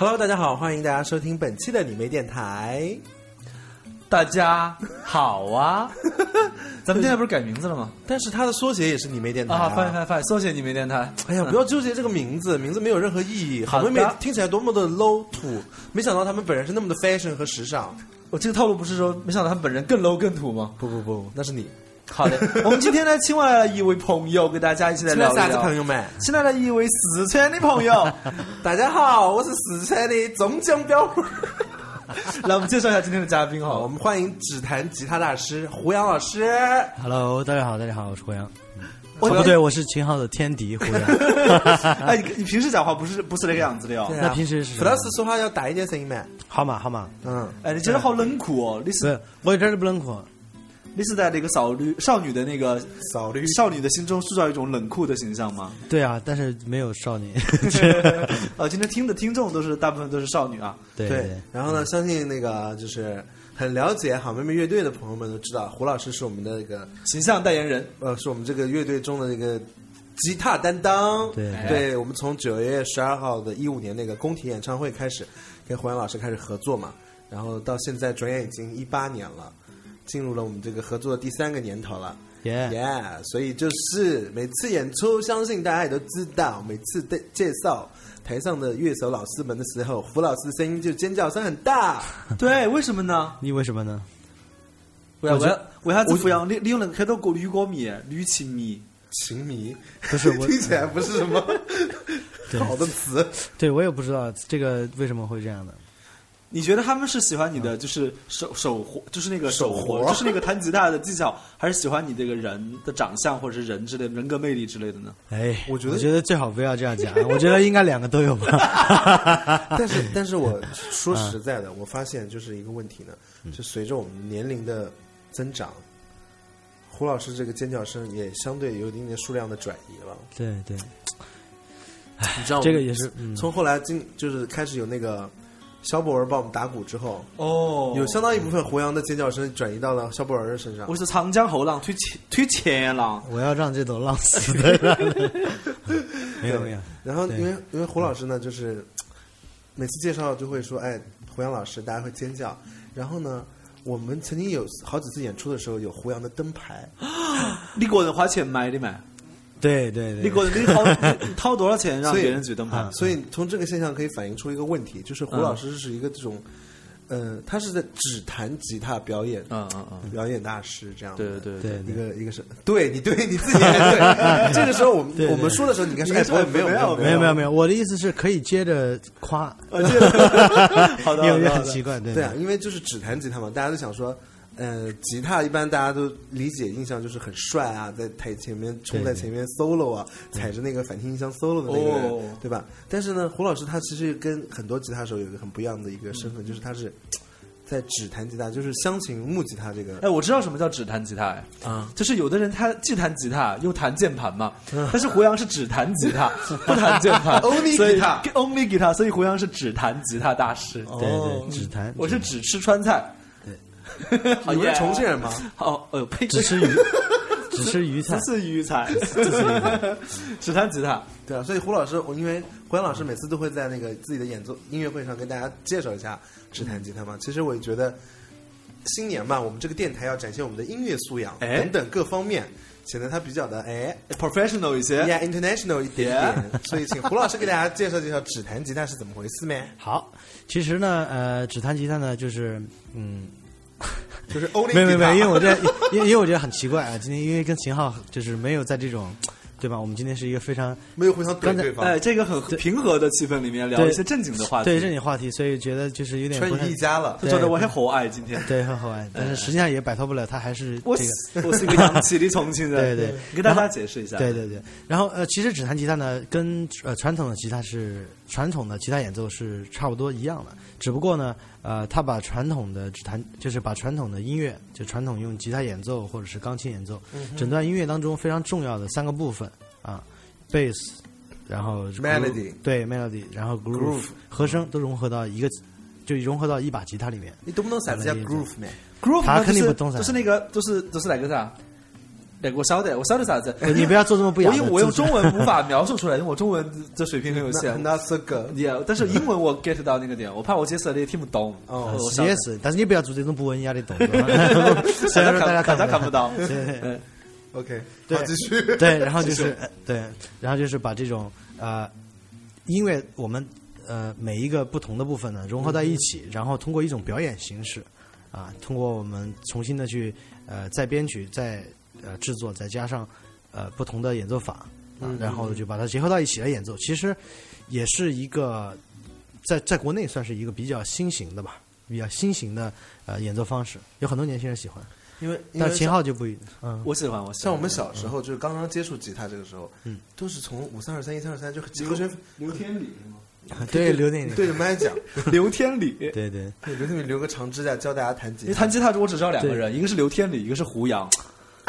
Hello，大家好，欢迎大家收听本期的你妹电台。大家好啊！咱们现在不是改名字了吗？但是它的缩写也是你妹电台啊，翻翻翻，缩写你妹电台。哎呀，不要纠结这个名字，名字没有任何意义。好妹妹听起来多么的 low 土，没想到他们本人是那么的 fashion 和时尚。我这个套路不是说，没想到他本人更 low 更土吗？不不不，那是你。好的，我们今天呢，请来了一位朋友，跟大家一起来聊一啥子朋。友们？请来了一位四川的朋友，大家好，我是四川的中江标。来，我们介绍一下今天的嘉宾哈，我。们欢迎指弹吉他大师胡杨老师。Hello，大家好，大家好，我是胡杨。不对，我是秦昊的天敌胡杨。哎，你你平时讲话不是不是那个样子的哦。那平时是傅老师说话要大一点声音嘛。好嘛好嘛，嗯，哎，你真的好冷酷哦！你是，我一点都不冷酷。你是在那个少女少女的那个少女少女的心中塑造一种冷酷的形象吗？对啊，但是没有少年。呃，今天听的听众都是大部分都是少女啊。对对，然后呢，相信那个就是很了解好妹妹乐队的朋友们都知道，胡老师是我们的那个形象代言人。呃，是我们这个乐队中的那个吉他担当。对对，我们从九月十二号的一五年那个工体演唱会开始，跟胡杨老师开始合作嘛，然后到现在转眼已经一八年了，进入了我们这个合作的第三个年头了。耶，Yeah，所以就是每次演出，相信大家也都知道，每次的介绍台上的乐手老师们的时候，胡老师的声音就尖叫声很大。对，为什么呢？你为什么呢？为啥为我觉啥为啥子不要你你有那个很多个女歌迷、女情迷？情迷不是我，听起来不是什么 好的词。对我也不知道这个为什么会这样的。你觉得他们是喜欢你的就是手手活，就是那个手手活就是那个弹吉他的技巧，还是喜欢你这个人的长相或者是人之类的人格魅力之类的呢？哎，我觉得我觉得最好不要这样讲，我觉得应该两个都有吧。但是，但是我说实在的，我发现就是一个问题呢，就随着我们年龄的增长，胡老师这个尖叫声也相对有一定的数量的转移了。对对，你知道，这个也是，嗯，从后来进就是开始有那个肖博文帮我们打鼓之后，哦有相当一部分胡杨的尖叫声转移到了肖博文的身上我。是长江后浪推前推前浪，我要让这头浪死的人。没有没有，然后因为因为胡老师呢，就是每次介绍就会说，哎，胡杨老师，大家会尖叫。然后呢，我们曾经有好几次演出的时候，有胡杨的灯牌，你个人花钱买的嘛？对对对，你个人你掏 掏多少钱让别人举灯牌？啊所以从这个现象可以反映出一个问题，就是胡老师是一个这种，呃，他是在只弹吉他表演，嗯嗯嗯，表演大师这样的。对对对。一个一个是，对你对你自己也对。这个时候我们对对。我们说的时候，你应该说应该说哎没有没有没有没有。没有，我的意思是可以接着夸，呃这个 好的，因为很奇怪，对。对啊，因为就是只弹吉他嘛，大家都想说，呃，吉他一般大家都理解印象就是很帅啊，在台前面冲在前面 solo 啊，踩着那个反听音箱 solo 的那个人，哦。对吧？但是呢，胡老师他其实跟很多吉他手有一个很不一样的一个嗯身份，就是他是在只弹吉他，就是湘琴木吉他这个哎，我知道什么叫只弹吉他，哎，啊。就是有的人他既弹吉他又弹键盘嘛，但是胡杨是只弹吉他不弹键盘 Only 所以 guitar only guitar，所以胡杨是只弹吉他大师。对对，只弹，我是只吃川菜，你不是重庆人吗？哦，哎呦呸，只吃鱼，只吃鱼菜只，吃鱼菜，只弹吉他。对啊，所以胡老师，我因为胡杨老师每次都会在那个自己的演奏音乐会上跟大家介绍一下只弹吉他嘛。其实我也觉得新年嘛，我们这个电台要展现我们的音乐素养哎等等各方面，显得他比较的哎 professional 一些。，yeah international 一点点。所以请胡老师给大家介绍介绍只弹吉他是怎么回事呗？好，其实呢，呃，只弹吉他呢，就是嗯，就是没有没有没，因为我这 因为因为我觉得很奇怪啊，今天因为跟秦昊就是没有在这种，对吧？我们今天是一个非常没有互相怼对方，哎，这个很平和的气氛里面聊一些正经的话题，对正经话题，所以觉得就是有点不太春雨一家了。就觉得我很和蔼今天。对很好玩，但是实际上也摆脱不了他还是我这个。我是一个洋气的重庆人，对对你跟大家解释一下。对对对，然后呃，其实指弹吉他呢，跟呃传统的吉他是传统的吉他演奏是差不多一样的，只不过呢，呃，他把传统的指弹，就是把传统的音乐，就传统用吉他演奏或者是钢琴演奏，整段音乐当中非常重要的三个部分啊，bass，然后 Melody 对 melody，然后 groove, Groove 和声都融合到一个，就融合到一把吉他里面。你懂不懂啥子叫 groove 咩？groove 他肯定不懂噻就是那个，就是就是哪个啥？对，我晓得，我晓得啥子。呃你不要做这么不雅的我用我用中文无法描述出来，因为我中文的水平很有限。那是个 Yeah，但是英文我 get 到那个点，我怕我解释的也听不懂。哦也是，但是你不要做这种不文雅的动作，虽然大家大家看不不到。对对嗯 OK，对继续。对，然后就是呃对，然后就是把这种呃因为我们呃每一个不同的部分呢融合在一起，然后通过一种表演形式啊，通过我们重新的去呃再编曲、再呃制作，再加上呃不同的演奏法啊，然后就把它结合到一起来演奏，其实也是一个在在国内算是一个比较新型的吧。比较新型的呃演奏方式，有很多年轻人喜欢，因为因但是秦昊就不一嗯，我喜欢，我喜欢。像我们小时候就是刚刚接触吉他这个时候，嗯，都是从五三二三一三二三就几和弦刘天理对刘天理，对着麦讲，刘天理。对对。对刘天理留个长指甲教大家弹吉他。因为弹吉他我只知道两个人，一个是刘天理，一个是胡杨。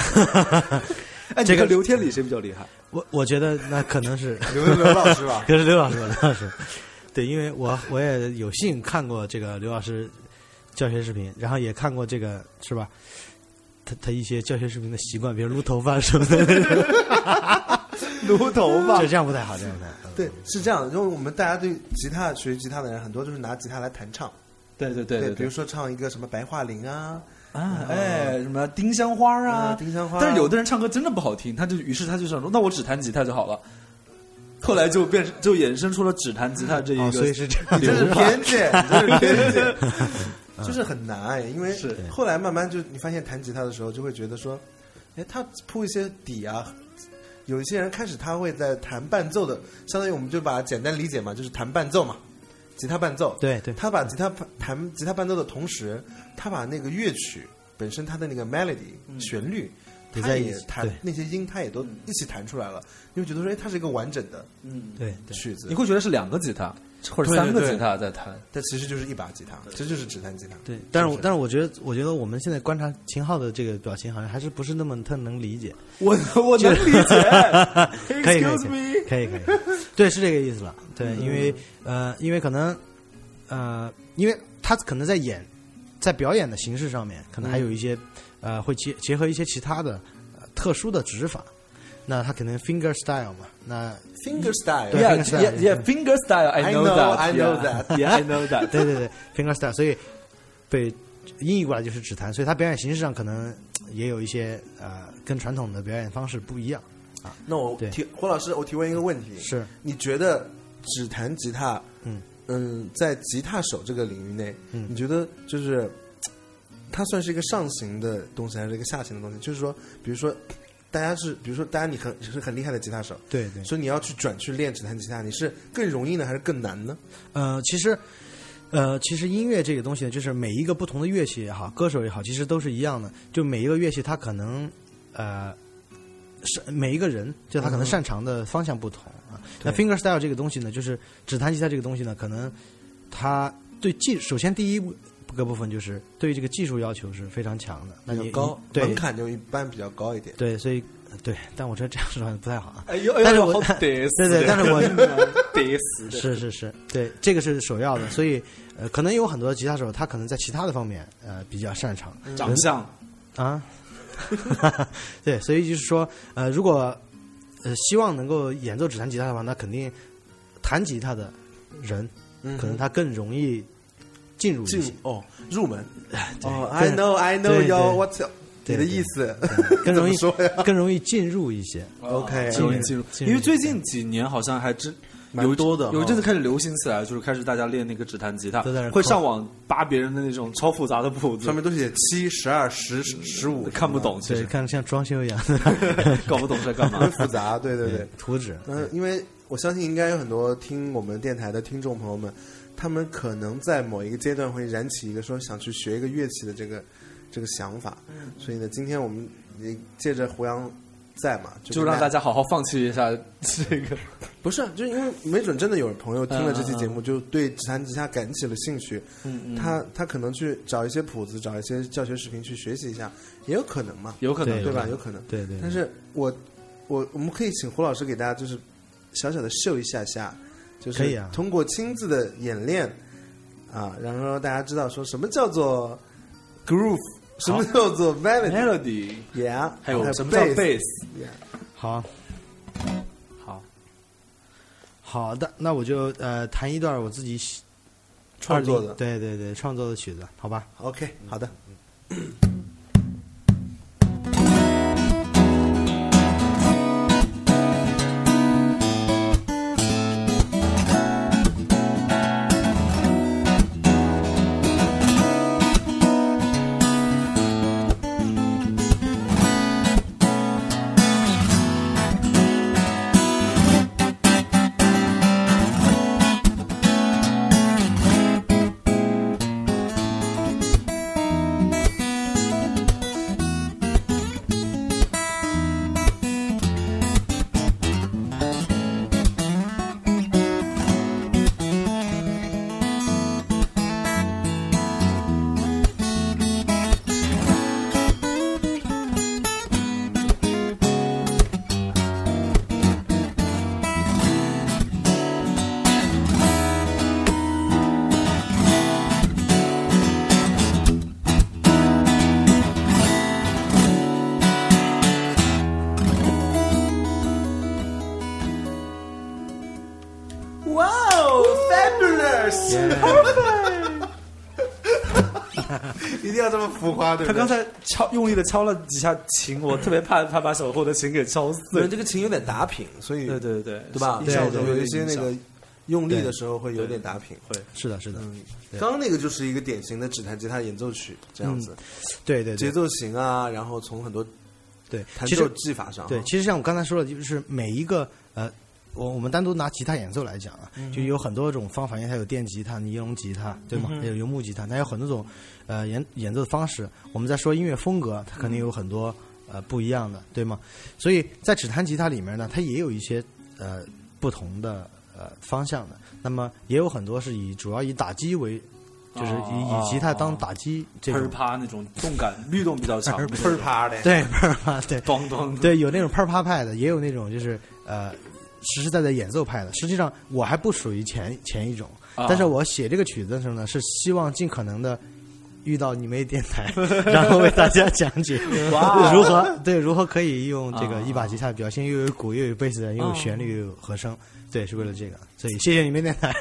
哎，这个这个刘天理谁比较厉害？我我觉得那可能是，刘刘老师吧 可是刘老师，刘老师，对，因为我我也有幸看过这个刘老师教学视频，然后也看过这个是吧？他他一些教学视频的习惯，比如撸头发什么的，撸头这这样不太好，这样不太好。对，是这样，因为我们大家对吉他学吉他的人很多就是拿吉他来弹唱，对对对对，比如说唱一个什么白桦林啊，啊，哎，什么丁香花啊啊，丁香花但是有的人唱歌真的不好听，他就于是他就想说，那我只弹吉他就好了。后来就变就衍生出了只弹吉他这一哦，个，所以是这样。这是偏见，这是偏见，就是很难哎，因为是后来慢慢就你发现弹吉他的时候，就会觉得说，哎，他铺一些底啊。有一些人开始他会在弹伴奏的，相当于我们就把它简单理解嘛，就是弹伴奏嘛，吉他伴奏。对对。他把吉他弹吉他伴奏的同时，他把那个乐曲本身他的那个 melody、旋律，他也弹那些音，他也都一起弹出来了。你会觉得说，哎，它是一个完整的嗯，对对，曲子。你，会觉得是两个吉他或者三个吉他在弹。但其实就是一把吉他，这就是指弹吉他。对，但是但是我觉得，我觉得我们现在观察秦昊的这个表情，好像还是不是那么特能理解。我我能理解 可以可以可以可以可以，对，是这个意思了。对，因为呃，因为可能呃，因为他可能在演，在表演的形式上面，可能还有一些呃，会结结合一些其他的、呃、特殊的指法。那他可能 finger style 嘛，那 finger style，对 Yeah, finger style yeah, yeah, finger style. I I know know, that. I know that. Yeah, I know that. 对对对 finger style，所以被音译过来就是指弹，所以他表演形式上可能也有一些呃，跟传统的表演方式不一样啊。那我提胡老师，我提问一个问题：是你觉得指弹吉他，嗯嗯，在吉他手这个领域内，嗯你觉得就是它算是一个上行的东西，还是一个下行的东西？就是说，比如说，大家是，比如说，大家你很是很厉害的吉他手，对对，所以你要去转去练指弹吉他，你是更容易呢，还是更难呢？呃，其实，呃，其实音乐这个东西呢，就是每一个不同的乐器也好，歌手也好，其实都是一样的。就每一个乐器，它可能呃，是每一个人，就他可能擅长的方向不同啊。那 finger style 这个东西呢，就是指弹吉他这个东西呢，可能它对技，首先第一个部分就是对于这个技术要求是非常强的。那就高，对门槛就一般比较高一点。对，所以对，但我觉得这样说好像不太好啊。哎呦，但是我好得死对对但是我 得死。是是是，对，这个是首要的，所以呃，可能有很多吉他手他可能在其他的方面呃比较擅长长相，啊，对，所以就是说呃，如果呃希望能够演奏指弹吉他的话，那肯定弹吉他的人嗯可能他更容易进入一些。进，哦入门。哦，I know I know yo 对 what's 你的意思？更容易 说呀？更容易进入一些。OK，进入进入，因为最近几年好像还真有蛮多的有一阵子开始流行起来，就是开始大家练那个指弹吉他会上网扒别人的那种超复杂的谱子。上，面都写七、十二、十、十五，看不懂，其对，实看像装修一样，搞不懂在干嘛。很。复杂。对对。对，图纸，嗯，因为我相信应该有很多听我们电台的听众朋友们，他们可能在某一个阶段会燃起一个说想去学一个乐器的这个这个想法。所以呢，今天我们也借着胡杨在嘛，就让大家好好放弃一下这个。不是，就因为没准真的有朋友听了这期节目，就对指弹吉他感起了兴趣，嗯他他可能去找一些谱子，找一些教学视频去学习一下，也有可能嘛，有可能对对吧？有可能。对对，但是我我我们可以请胡老师给大家就是小小的秀一下下，就是可以啊通过亲自的演练啊，然后让大家知道说什么叫做 groove 什么叫做 melody？melody，Yeah，还有什么叫 bass？bass？好好，好的，那我就呃弹一段我自己创作的对对对，创作的曲子，好吧？OK，好的。他刚才敲用力的敲了几下琴，我特别怕他把手后的琴给敲碎对。这个琴有点打品，所以对对对，对吧？对有一些那个用力的时候会有点打品。会。是的，是的，嗯，刚刚那个就是一个典型的指弹吉他演奏曲这样子，对对对。节奏型啊，然后从很多对，弹奏技法上，对，其实像我刚才说的，就是每一个呃，我我们单独拿吉他演奏来讲啊，就有很多种方法，因为它有电吉他、尼龙吉他，对吗？还有油木吉他，它有很多种呃演演奏的方式。我们在说音乐风格，它肯定有很多呃不一样的，对吗？所以在指弹吉他里面呢，它也有一些呃不同的呃方向的。那么也有很多是以主要以打击为，就是以、哦以吉他当打击这砰种。啪那种动感律动比较强，砰啪的，对，啪啪，对，咚咚。对，有那种啪啪派的，也有那种就是呃实实在在演奏派的。实际上我还不属于前前一种，啊但是我写这个曲子的时候呢，是希望尽可能的遇到你们电台，然后为大家讲解 哇如何对如何可以用这个啊一把吉他表现，又有鼓又有贝斯，又有旋律又有和声。对，是为了这个，所以谢谢你们电台。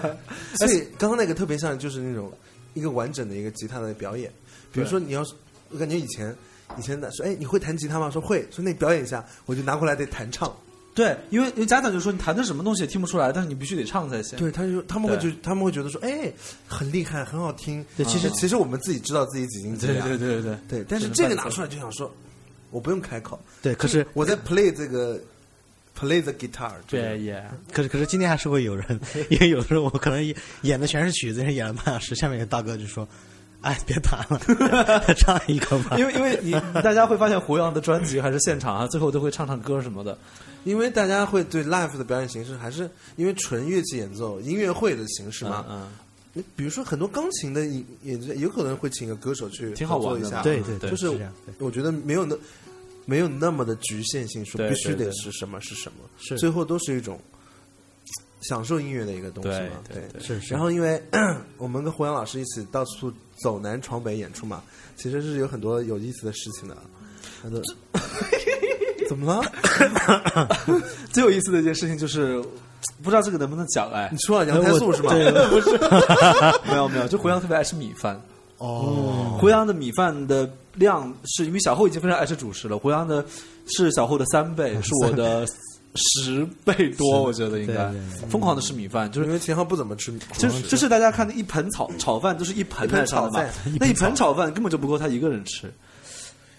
所以刚刚那个特别像就是那种一个完整的一个吉他的表演。比如说你要是，我感觉以前以前的说，哎，你会弹吉他吗？说会，说那表演一下，我就拿过来得弹唱。对，因为因为家长就说你弹的什么东西也听不出来，但是你必须得唱才行。对，他就他们会对觉他们会觉得说，哎，很厉害，很好听。对其实其实我们自己知道自己几斤几对两。对对对对对，但是这个拿出来就想说，我不用开口。对，可是我在 play 这个 play the guitar 这个对也可是可是今天还是会有人，因为有时候我可能演演的全是曲子，演了半小时，下面有大哥就说：“哎，别弹了，唱一个吧。”因为因为你大家会发现胡杨的专辑还是现场啊，最后都会唱唱歌什么的。因为大家会对 live 的表演形式还是因为纯乐器演奏音乐会的形式嘛。嗯你比如说很多钢琴的演演奏，有可能会请个歌手去挺好玩一下。对对对就是我觉得没有那没有那么的局限性，说必须对对得是什么是什么，是最后都是一种享受音乐的一个东西对嘛。对对是是然后因为 我们跟胡杨老师一起到处走南闯北演出嘛，其实是有很多有意思的事情的。怎么了？最有意思的一件事情就是，不知道这个能不能讲哎你？说了羊胎素是吗？对，不是 没有没有，就胡杨特别爱吃米饭。哦，胡杨的米饭的量是因为小厚已经非常爱吃主食了，胡杨的是小厚的三倍，是我的十倍多，我觉得应该疯狂的吃米饭，就是因为秦昊不怎么吃，就是就是大家看的一盆炒炒饭就是一盆的嘛炒饭，那一盆炒饭根本就不够他一个人吃。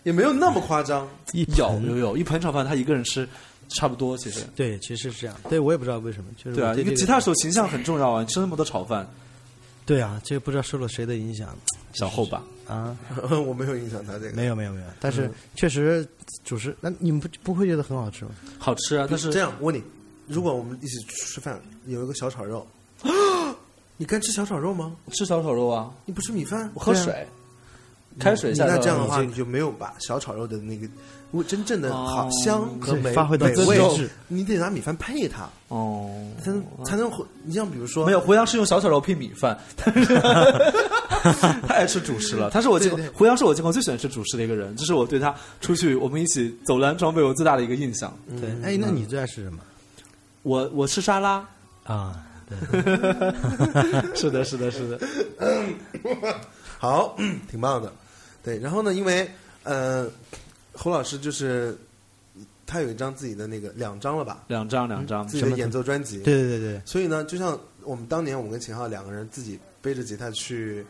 也没有那么夸张。一有盆有有，一盆炒饭他一个人吃差不多，其实。对，其实是这样。对我也不知道为什么，就是对啊，我这个一个吉他手形象很重要啊！你吃那么多炒饭，对啊，这个不知道受了谁的影响小后吧。啊？我没有影响他这个。没有没有没有，但嗯是确实主食，那你们不不会觉得很好吃吗？好吃啊，但是这样，我问你，如果我们一起吃饭，有一个小炒肉，你敢吃小炒肉吗？吃小炒肉啊，你不吃米饭？我喝水。开水下那这样的话，你就没有把小炒肉的那个味真正的好哦香和美发挥到美味极致，你得拿米饭配它，哦，才能才能。你像比如说，没有，胡杨是用小炒肉配米饭，但是 他爱吃主食了。他是我见过胡杨是我见过最喜欢吃主食的一个人，这是我对他出去我们一起走蓝装备我最大的一个印象。对，哎，那你最爱吃什么我我吃沙拉，啊？对，是的，是的，是的。好，挺棒的。对，然后呢，因为呃，胡老师就是他有一张自己的那个两张了吧，两张两张，自己的演奏专辑。对对对对，所以呢，就像我们当年我们跟秦昊两个人自己背着吉他去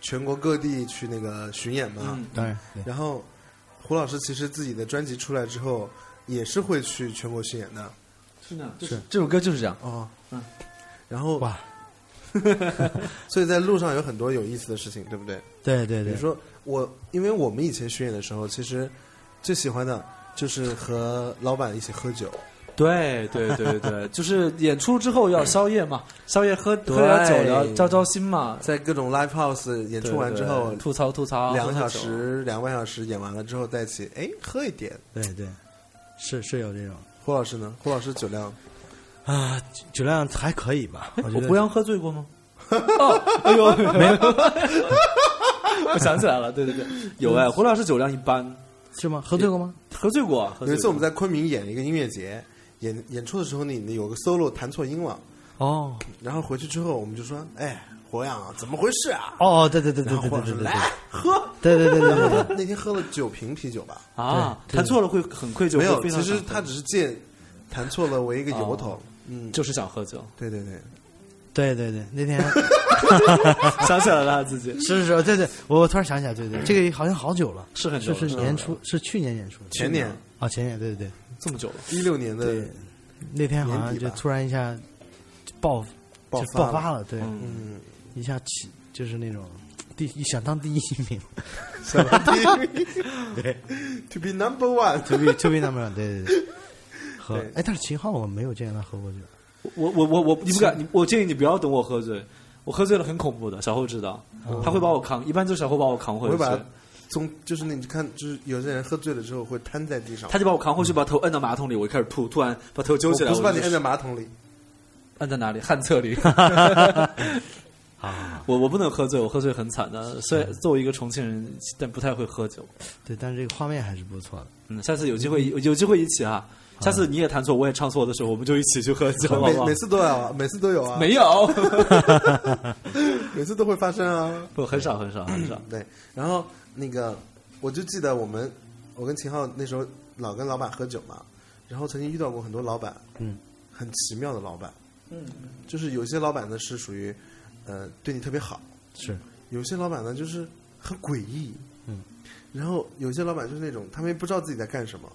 全国各地去那个巡演嘛，嗯，当然对。然后胡老师其实自己的专辑出来之后，也是会去全国巡演的是这样，就是这首歌就是这样。哦。嗯，然后哇，所以在路上有很多有意思的事情，对不对？对对对比如，说我，因为我们以前巡演的时候，其实最喜欢的就是和老板一起喝酒。对对对对，就是演出之后要宵夜嘛，宵夜喝对喝点酒聊交交心嘛。在各种 live house 演出完之后对对，吐槽吐槽，两个小时、两个半小时演完了之后在一起，哎，喝一点。对对，是是有这种胡老师呢？胡老师酒量啊，酒量还可以吧？我胡杨喝醉过吗？哦，哎呦，没有。我想起来了，对对对，有哎，胡老师酒量一般，是吗？喝醉过吗？喝醉过。醉过有一次我们在昆明演一个音乐节，演演出的时候你你有个 solo 弹错音了，哦然后回去之后我们就说，哎，胡杨啊，怎么回事啊？哦，对对对对然后胡老师对对对对来喝，对对对对对 那天喝了九瓶啤酒吧？啊，对对弹错了会很愧疚，没有，其实他只是借弹错了为一个由头哦。嗯，就是想喝酒，对对对，对对对，那天。想起来了他自己。是是是，对对，我突然想起来，对对，这个好像好久了，是很久了，是年初，是去年年初前年。啊，前年，对对。对这么久了，一六年的对，那天好像就突然一下爆就爆发了。爆发了，对，嗯，嗯，一下起就是那种第一想当第一名。对？To be number one。，to be to be number one，对对对，喝，哎，但是秦昊我没有见他喝过酒，我我我我你不敢，你我建议你不要等我喝醉，我喝醉了很恐怖的，小后知道，他会把我扛，一般就是小后把我扛回去从就是那你看，就是有些人喝醉了之后会瘫在地上，他就把我扛回去，把头摁到马桶里，我就开始吐，突然把头揪起来，不是把你摁在马桶里，摁在哪里？旱厕里。啊，我我不能喝醉，我喝醉很惨的。虽然作为一个重庆人，但不太会喝酒。对，但是这个画面还是不错的。嗯，下次有机会有机会一起啊。下次你也弹错，我也唱错的时候，我们就一起去喝酒，好不好每每？次都有啊，每次都有啊，没有，每次都会发生啊。不很少很少很少。对，然后那个我就记得我们，我跟秦昊那时候老跟老板喝酒嘛，然后曾经遇到过很多老板，嗯，很奇妙的老板，嗯，就是有些老板呢是属于，呃，对你特别好，是，有些老板呢就是很诡异，嗯，然后有些老板就是那种他们也不知道自己在干什么，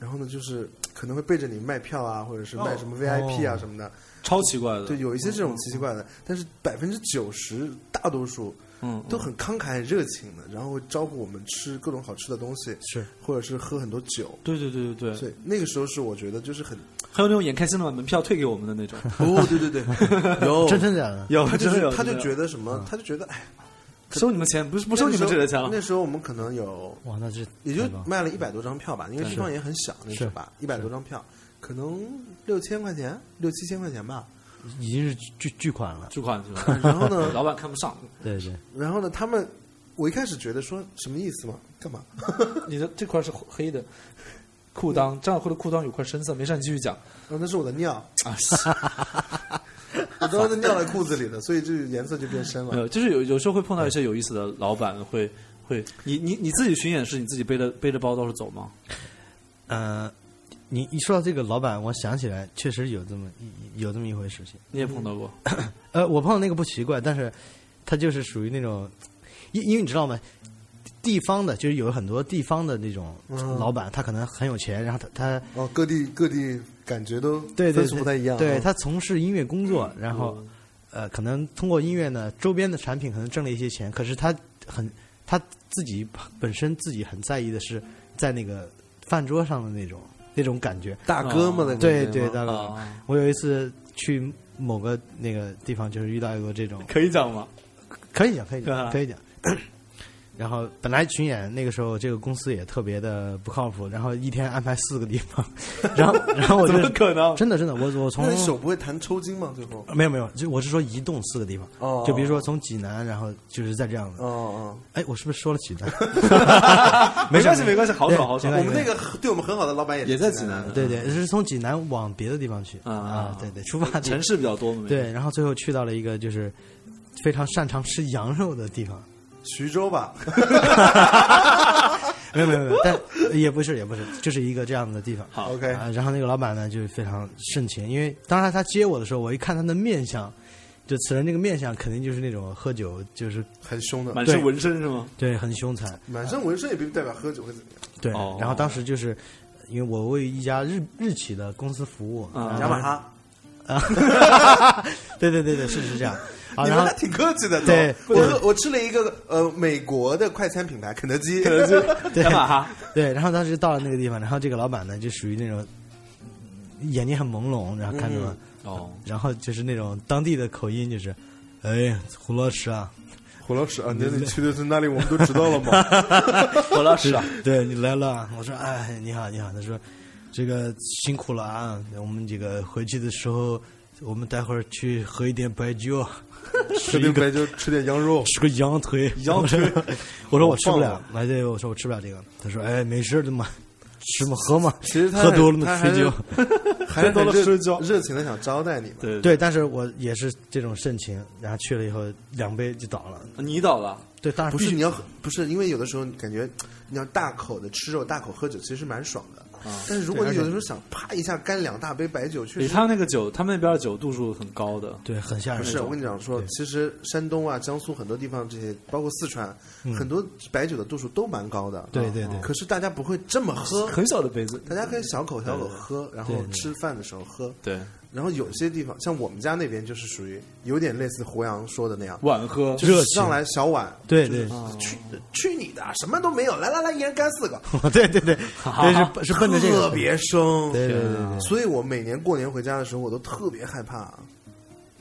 然后呢就是 可能会背着你卖票啊，或者是卖什么 VIP 啊哦。什么的，超奇怪的。对，有一些这种奇奇怪的，但是百分之九十大多数嗯，都很慷慨、很热情的，然后会招呼我们吃各种好吃的东西，是，或者是喝很多酒。对对对对对，所以那个时候是我觉得就是很还有那种眼开心的把门票退给我们的那种。哦，对对对，有。真真假的？有，他就真的有是他就觉得什么，他就觉得哎，收你们钱，不是不收你们这个钱了。那时候我们可能有哇，那这也就卖了一百多张票吧，因为是地方也很小，那时候吧，一百多张票，可能六千块钱，六七千块钱吧。已经是巨巨款了。巨款是吧？然后呢，老板看不上对对，然后呢，他们我一开始觉得说什么意思嘛？干嘛？你的这块是黑的，裤裆张小辉的裤裆有块深色，没事，你继续讲然后那是我的尿，啊。我刚刚都尿在裤子里了，所以这个颜色就变深了。没有，就是有有时候会碰到一些有意思的老板会会，你你你自己巡演是你自己背着背着包到处走吗？呃，你一说到这个老板，我想起来确实有这么一有这么一回事情。你也碰到过？呃，我碰到那个不奇怪，但是他就是属于那种，因因为你知道吗？地方的，就是有很多地方的那种嗯老板，他可能很有钱，然后他他哦，各地各地感觉都分数对对对不太一样啊。对他从事音乐工作，然后嗯呃，可能通过音乐呢，周边的产品可能挣了一些钱，可是他很他自己本身自己很在意的是在那个饭桌上的那种那种感觉。大哥们的感对对大哥，啊，我有一次去某个那个地方，就是遇到一个这种，可以讲吗？可以讲，可以讲，可以讲。然后本来巡演那个时候，这个公司也特别的不靠谱，然后一天安排四个地方，然后然后我就怎么可能？真的真的，我我从手不会弹抽筋吗？最后？没有没有，就我是说移动四个地方，哦就比如说从济南，然后就是在这样的。哦哦，哎，我是不是说了济南？没关系，没关系，好对爽，好爽。我们那个对我们很好的老板也也在济南对对，是从济南往别的地方去啊啊，对对，出发城市比较多嘛，对，然后最后去到了一个就是非常擅长吃羊肉的地方。徐州吧？没有没有没有，但也不是也不是，就是一个这样的地方。好 OK 啊，然后那个老板呢就非常盛情，因为当时他接我的时候，我一看他的面相，就此人这个面相肯定就是那种喝酒就是很凶的，满身纹身是吗？对很凶残，满身纹身也并不代表喝酒会怎么样。对。哦然后当时就是因为我为一家日日企的公司服务，啊雅马哈，对对对对，是是这样啊。然后你们还挺客气的。对我我吃了一个呃美国的快餐品牌肯德基，可能是雅马哈，对，然后当时到了那个地方，然后这个老板呢就属于那种眼睛很朦胧，然后看着我。哦，然后就是那种当地的口音，就是，哎，胡老师啊，胡老师啊，你你去的是哪里？我们都知道了吗？胡老师啊，对你来了。我说，哎，你好，你好。他说，这个辛苦了啊，我们这个回去的时候，我们待会儿去喝一点白酒，吃点白酒，吃点羊肉。吃个羊腿。羊腿 我说我吃不好了，来这，我说我吃不了这个。他说，哎，没事的嘛，吃嘛喝嘛，其实他喝多了嘛他还是吹酒。还是很热多了睡觉热情的想招待你嘛。对，对，但是我也是这种盛情，然后去了以后两杯就倒了。你倒了，对，当然不是你要不是因为有的时候感觉你要大口的吃肉、大口喝酒，其实是蛮爽的。啊。但是如果你有的时候想啪一下干两大杯白酒，确实。他那个酒，他们那边的酒度数很高的，对很吓人。不是。我跟你讲说，其实山东啊、江苏很多地方这些，包括四川，很多白酒的度数都蛮高的。嗯对对对。可是大家不会这么喝，很小的杯子，大家可以小口小口喝，然后吃饭的时候喝。对，然后有些地方，像我们家那边就是属于有点类似胡杨说的那样，碗喝，就是热上来小碗，对对。去去你的，什么都没有，来来来，一人干四个，对 对对，对是是奔着这个。特别生。对对对所以我每年过年回家的时候，我都特别害怕，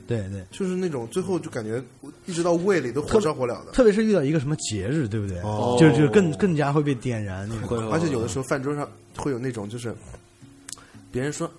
对对，就是那种最后就感觉一直到胃里都火烧火燎的。特别是遇到一个什么节日，对不对？哦。就就更更加会被点燃那种。而且有的时候饭桌上会有那种就是别人说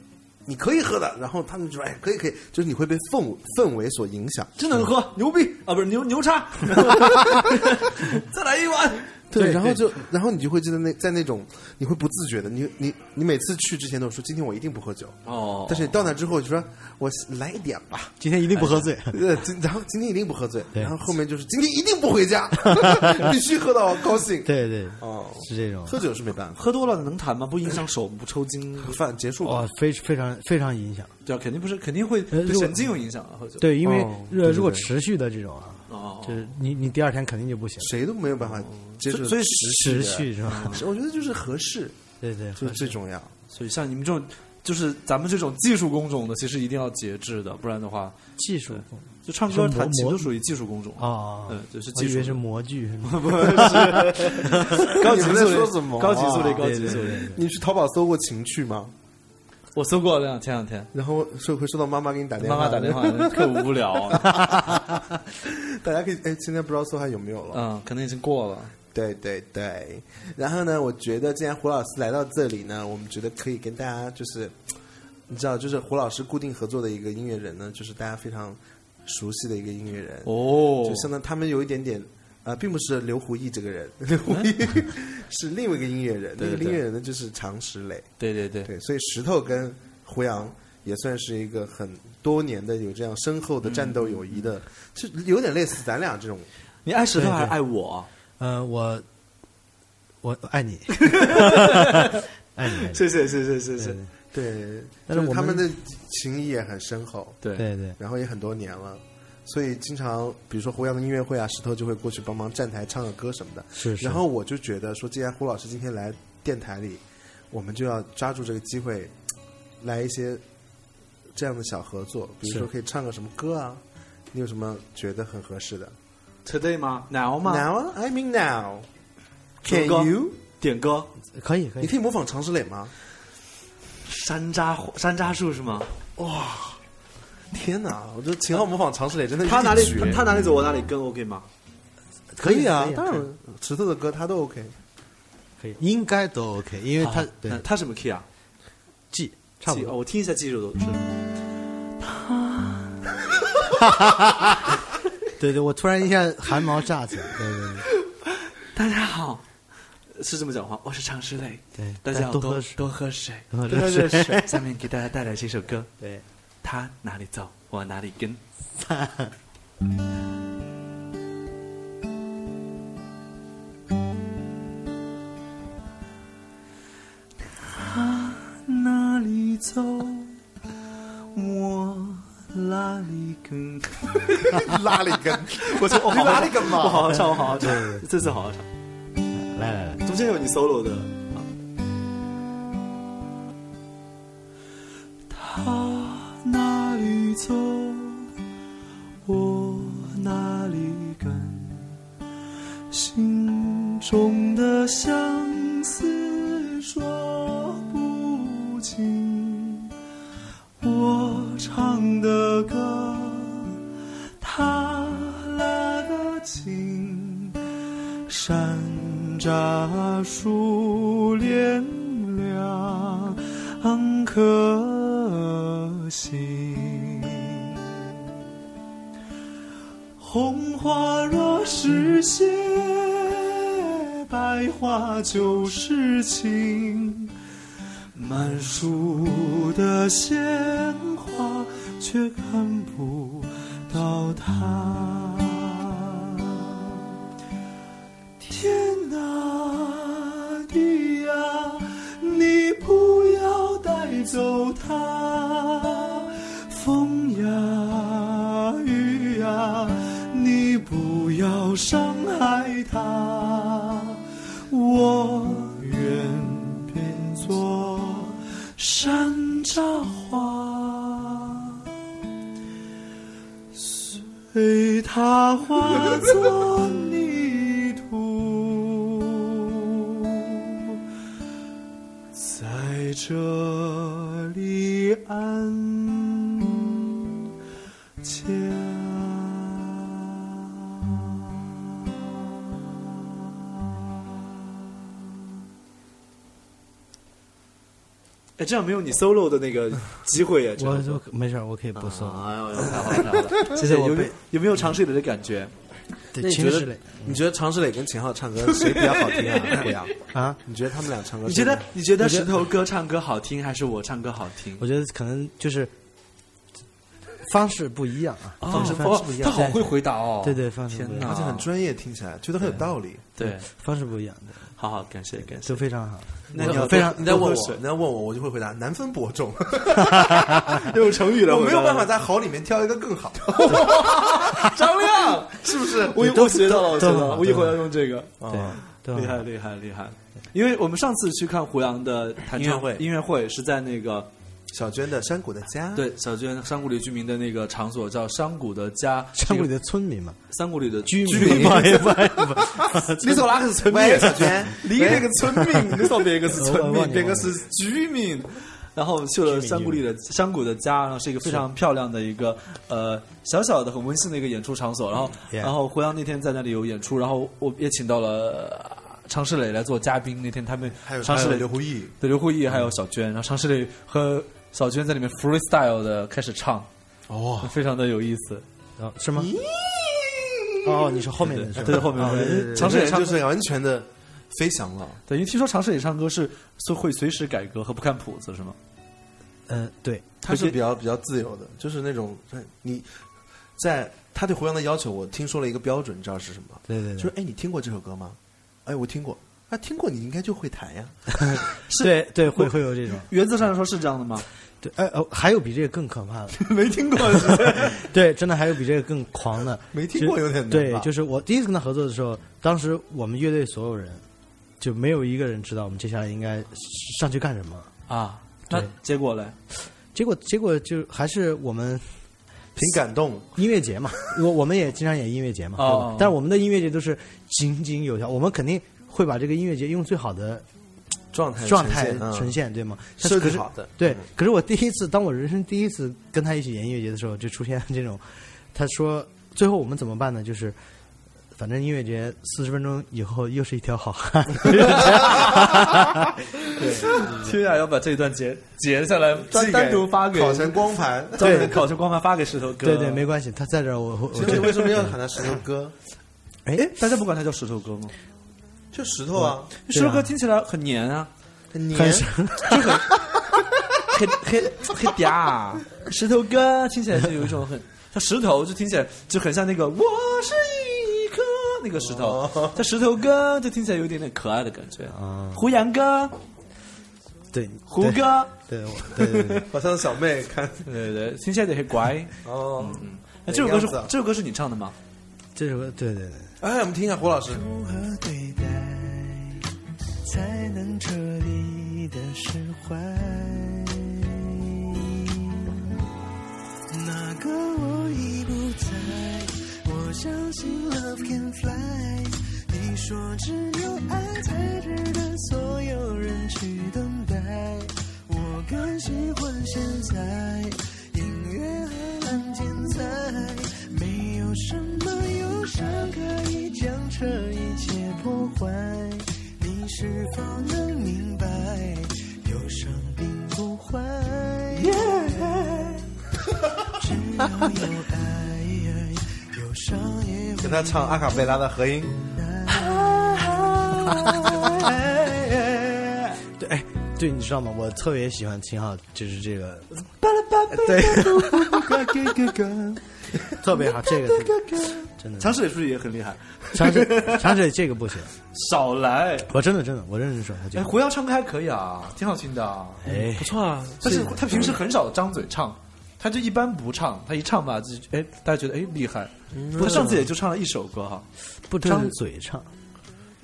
你可以喝的，然后他们就说哎可以可以，就是你会被氛氛围所影响。真能喝，牛逼啊！不是牛牛叉，再来一碗。对，然后就，然后你就会记得那在那种，你会不自觉的，你你你每次去之前都说今天我一定不喝酒，哦但是你到那之后就说我来一点吧，今天一定不喝醉。呃，今然后今天一定不喝醉，对然后后面就是今天一定不回家，必须喝到高兴。对对，哦，是这种。喝酒是没办法，喝多了能弹吗？不影响手不抽筋？饭结束哇吧。，非非常非常影响。对啊，肯定不是，肯定会对神经有影响啊。喝酒对，因为如果持续的这种啊，哦，就是你你第二天肯定就不行。谁都没有办法接受所以持续是吧？我觉得就是合适，对对，就是最重要。所以像你们这种，就是咱们这种技术工种的，其实一定要节制的，不然的话，技术就唱歌弹琴都属于技术工种。啊，嗯，就是技术是模具 是吗？高级你们在素类说什么啊高级素类，高对对级素类。你去淘宝搜过情趣吗？我搜过两前两天，然后收会收到妈妈给你打电话，妈妈打电话，特无聊。大家可以哎，现在不知道搜还有没有了。嗯，可能已经过了。对对对，然后呢，我觉得既然胡老师来到这里呢，我们觉得可以跟大家就是，你知道，就是胡老师固定合作的一个音乐人呢，就是大家非常熟悉的一个音乐人，哦就相当他们有一点点。啊、并不是刘胡毅这个人，刘胡毅 是另外一个音乐人。对对那个音乐人呢，就是常石磊。对对对，对，所以石头跟胡杨也算是一个很多年的有这样深厚的战斗友谊的，就有点类似咱俩这种。你爱石头对还是爱我啊？呃，我我爱你，爱你，爱你。谢谢谢谢谢谢。对，但他们的情谊也很深厚，对对对，然后也很多年了，所以经常比如说胡杨的音乐会啊，石头就会过去帮忙站台唱个歌什么的。是是。然后我就觉得说，既然胡老师今天来电台里，我们就要抓住这个机会，来一些这样的小合作，比如说可以唱个什么歌啊，你有什么觉得很合适的 Today 吗？Now 吗？？Now I mean now。什么 Can 歌 you？点歌。可以可以，你可以模仿常石磊吗？山楂山楂树是吗？天哪！我觉得秦昊模仿常石磊真的他哪里他哪里走我哪里跟，OK 吗？可以啊当然石头的歌他都 OK。可以，应该都 OK，因为他对他什么 key 啊？G 差不 G，哦多。我听一下 G 首是。对对，我突然一下汗毛炸起来。对对对大家好，是这么讲话。我是常石磊，对，大家要多多喝水，多喝水，多喝水。下面给大家带来这首歌，对，他哪里走，我哪里跟。他哪里走，我哪里跟。拉了一根，我说我好好拉了一根嘛我好好唱，我好好唱这次好好唱。来来来，中间有你 solo 的。他哪里走，我哪里跟，心中的相思说不尽，我唱的歌，他拉的琴。山楂树那就是情。满树的鲜这样没有你 solo 的那个机会呀！我就没事，我可以不送。哎呦，太好了，太好了！有没有谢谢我被有没有尝试磊的感觉？对，你觉得你觉得常石磊跟秦昊唱歌谁比较好听啊？不要，啊，你觉得他们俩唱歌？你觉得你觉得石头哥唱歌好听，还是我唱歌好听？我觉得可能就是方式不一样啊，哦方式方式不一样。他好会回答哦！对对，方式不一样而且很专业，听起来觉得很有道理。对，方式不一样，的好好感谢感谢都。非常好。那你要非常你再问我你再问我，我就会回答难分伯仲。又有成语了，我没有办法在好里面挑一个更好。张亮，是不是？我都我学到了，我学到了，我一会儿要用这个。对厉害厉害厉害！因为我们上次去看胡杨的弹唱会音乐会是在那个小娟的山谷的家，，对小娟山谷里居民的那个场所，叫山谷的家，山谷里的村民嘛，山谷里的居居 民，你说哪个是村民？喂小娟。你那个村民，你说别个是村民，别个是居民。然后去了山谷里的山谷的家，然后是一个非常漂亮的一个呃小小的很温馨的一个演出场所。然后然后胡杨那天在那里有演出，然后我也请到了呃常石磊来做嘉宾。那天他们还有常石磊刘胡毅，对刘胡毅还有小娟，然后常石磊和小娟在里面 freestyle 的开始唱，哦，非常的有意思。哦是吗？哦，你是后面的是吧？对后面哦对对对常石磊唱就是完全的飞翔了。对，因为听说常石磊唱歌是是会随时改歌和不看谱子是吗？嗯，对，他是比较比较自由的，就是那种你在他对胡杨的要求，我听说了一个标准，你知道是什么？对对对就是哎，你听过这首歌吗？哎，我听过。啊，听过你应该就会弹呀。对对，会会有这种。原则上说是这样的吗？对，哎哦，还有比这个更可怕的，没听过，对，真的还有比这个更狂的。没听过有点难对，就是我第一次跟他合作的时候，当时我们乐队所有人就没有一个人知道我们接下来应该上去干什么。啊。那对结果嘞？结果结果就还是我们挺感动。音乐节嘛，我我们也经常演音乐节嘛，对哦吧？但是我们的音乐节都是井井有条，我们肯定会把这个音乐节用最好的状态状态呈呈现，对吗？是好的。对嗯，可是我第一次，当我人生第一次跟他一起演音乐节的时候，就出现这种，他说最后我们怎么办呢？就是反正音乐节四十分钟以后又是一条好。汉。天雅要把这一段截截下来，单单独发给烤成光盘。专门烤成光盘发给石头哥。对。对，没关系，他在这儿，我我为什么要喊他石头哥？哎哎，大家不管他叫石头哥吗？就石头啊，石头哥听起来很黏啊，很黏 很。很很很嗲。石头哥听起来就有一种很 像石头，就听起来就很像那个我是一颗那个石头。像石头哥就听起来有点点可爱的感觉。啊，胡杨哥、对胡哥，对我对对对，好像小妹看对对对，听起来有点很乖。哦。那这首歌是这首歌是你唱的吗？这首歌对对对，哎，我们听一下胡老师。如何对待，才能彻底的释怀？那个我已不在，我相信 love can fly。你说只有爱才值得所有人去等待，我更喜欢现在，音乐还很精彩，没有什么忧伤可以将这一切破坏。你是否能明白，忧伤并不坏？只要有爱，忧伤也会给他唱阿卡贝拉的合音。对哎对，你知道吗？我特别喜欢秦昊，就是这个，对，特别好，这个真的，强水是不是也很厉害？长水长水这个不行，少来！我真的真的，我认识说，他这哎，个，胡杨唱歌还可以啊，挺好听的啊。哎，不错啊，但是他平时很少张嘴唱，他就一般不唱，他一唱吧，就哎，大家觉得哎厉害。他上次也就唱了一首歌哈，不张嘴唱，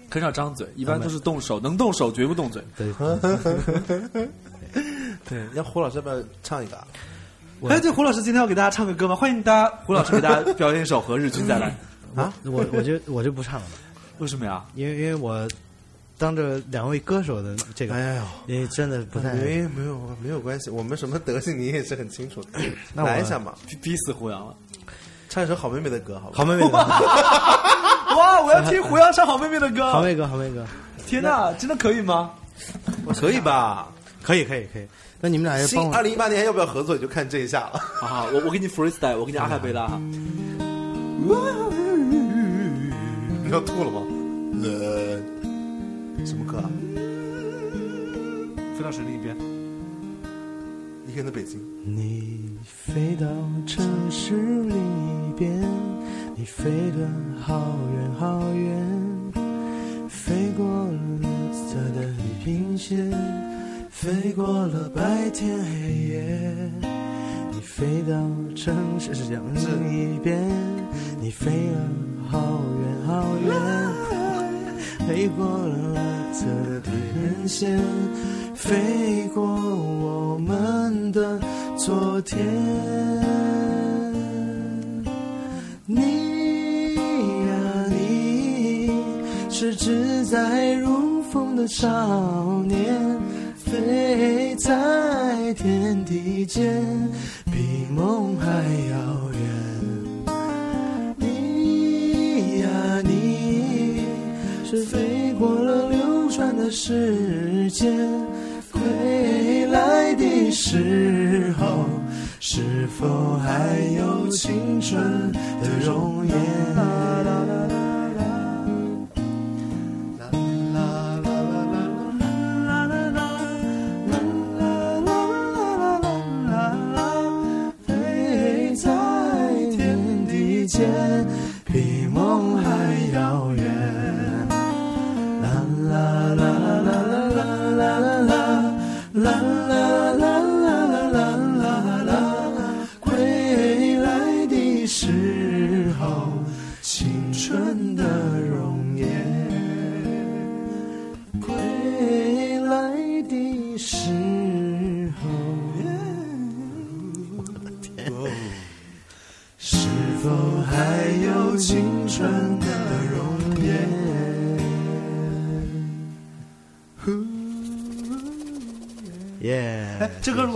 很少张嘴，一般都是动手，能动手绝不动嘴。对，对，让胡老师要不要唱一个啊？我哎，对，胡老师今天要给大家唱个歌吗？欢迎大家，胡老师给大家表演一首《何日君再来》啊，我我就我就不唱了，为什么呀？因为因为我当着两位歌手的这个，哎呦，因为真的不太，没没有没有关系，我们什么德性你也是很清楚的。那我来一下嘛，逼逼死胡杨了！唱一首好妹妹的歌，好吧？好妹妹的，哇，我要听胡杨唱好妹妹的歌。好妹哥，好妹哥，天哪，真的可以吗？我可以吧？可以可以可以，那你们俩要新帮我，二零一八年要不要合作，就看这一下了。好好，我我给你 freestyle，我给你阿卡贝拉哈。你要吐了吗？呃，什么歌啊？飞到水另一边。一个人的北京。你飞到城市另一边，你飞得好远好远，飞过了绿色的地平线，飞过了白天黑夜。你飞到城市另一边，你飞了好远好远，飞过了蓝色的地平线，飞过我们的昨天。你呀你，是只在如风的少年，飞在天地间，比梦还遥远。你呀你，是飞过了流转的时间，归来的时候，是否还有青春的容颜？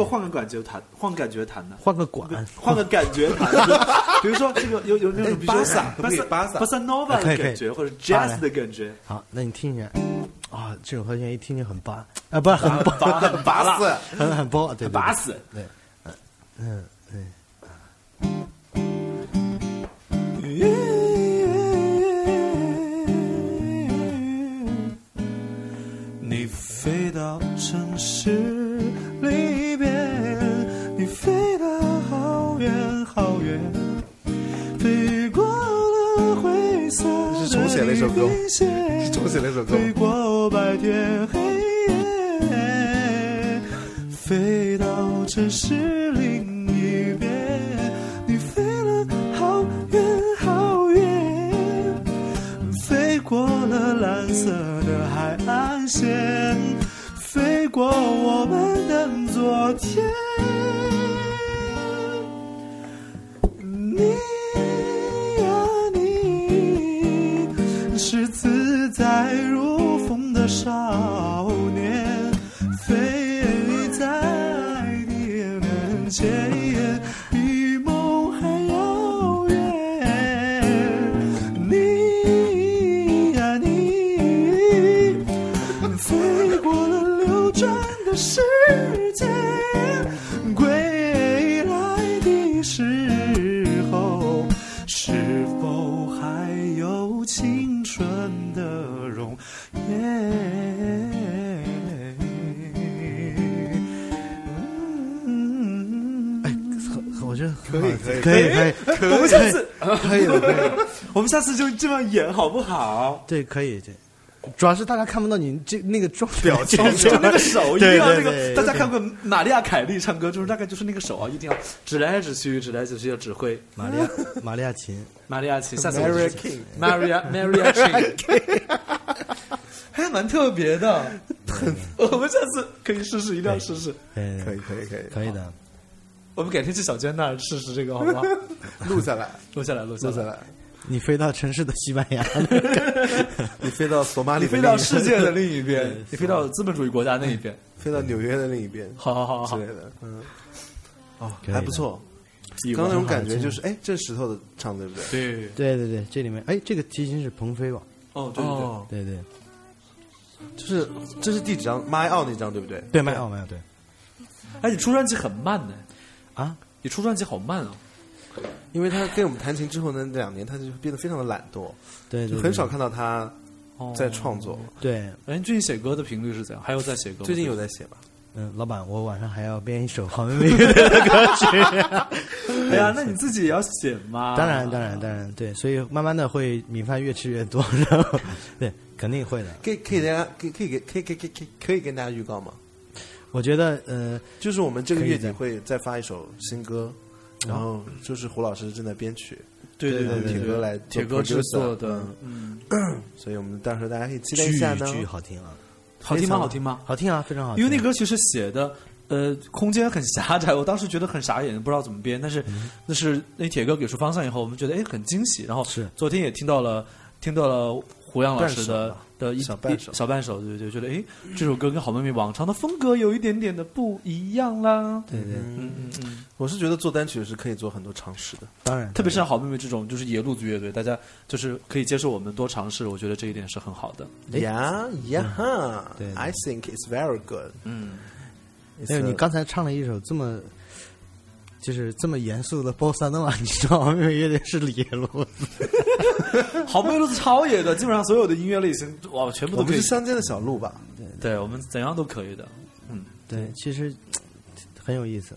换个感觉弹，换感觉弹呢？换个管，换个感觉弹，比如说这个有有那种巴萨可以巴萨。巴萨。可以的感觉，或者 jazz 的感觉，好，那你听一下，啊，这种和弦一听就很巴，啊，不是很巴，很巴拉，很很包，对对对。拔死。嗯，对。你飞到城市是重写了一首歌是重写了一首歌飞过白天黑夜，飞到城市另一边，你飞了好远好远，飞过了蓝色的海岸线，飞过我们的昨天。觉得可以可以可以可以我们下次，可以了，可以了。我们下次就这么演好不好？对，可以对。主要是大家看不到你这那个状表情 就那个手一定要那个，大家看过玛利亚凯莉唱歌，就是大概就是那个手啊，一定要指来指去，指来指去要指挥。玛利亚玛利亚琴，玛利亚琴，下次我 Maria 就 King Maria King，还蛮特别的。我们下次可以试试，一定要试试。对可以可以可以，可以的。我们改天去小娟那儿试试这个，好不好？录下来，录下来，录下来。下来。你飞到城市的西班牙，你飞到索马里你飞到世界的另一边，你飞到资本主义国家那一边。飞到纽约的另一边好好好好之类，的，嗯，哦，还不错。以刚刚那种感觉就是，哎，这是石头的唱对不对？对，对对对，这里面哎，这个提琴是鹏飞吧？哦对对对，哦，对对就是这是第几张？My Out 那张对不对？对，麦奥麦奥对哎，你出专辑很慢呢，啊，你出专辑好慢啊。因为他跟我们弹琴之后呢，那两年他就变得非常的懒惰，对对，就很少看到他在创作。对。哎，你最近写歌的频率是怎样？还有在写歌？最近有在写吧？嗯，老板，我晚上还要编一首好妹妹乐队的歌曲。哎呀，那你自己也要写嘛。当然，当然，当然，对，所以慢慢的会米饭越吃越多，然后对，肯定会的。可以可以大家可以可以可以可以可以可以可以跟大家预告吗？我觉得，呃，就是我们这个月底会再发一首新歌，然后就是胡老师正在编曲，对对对对，铁哥来铁哥制作的，嗯，所以我们到时候大家可以期待一下呢。巨好听啊，好听吗？好听吗？好听啊，非常好听。因为那歌其实写的，呃，空间很狭窄，我当时觉得很傻眼，不知道怎么编。但是那是那铁哥给出方向以后，我们觉得哎很惊喜。然后是昨天也听到了，听到了胡杨老师的的一小半首小半首，对对，觉得哎这首歌跟好妹妹往常的风格有一点点的不一样啦。对对，嗯，嗯嗯嗯，我是觉得做单曲是可以做很多尝试的。当然，特别是像好妹妹这种就是野路子乐队，大家就是可以接受我们多尝试，我觉得这一点是很好的。哎 Yeah, yeah, 对 I think it's very good. 嗯，还有你刚才唱了一首这么。就是这么严肃的波萨诺瓦，你知道吗？因为乐队是野路子，好妹路子超野的，基本上所有的音乐类型哇，全部都可以我们是。乡间的小路吧？对对。我们怎样都可以的。嗯，对，其实很有意思，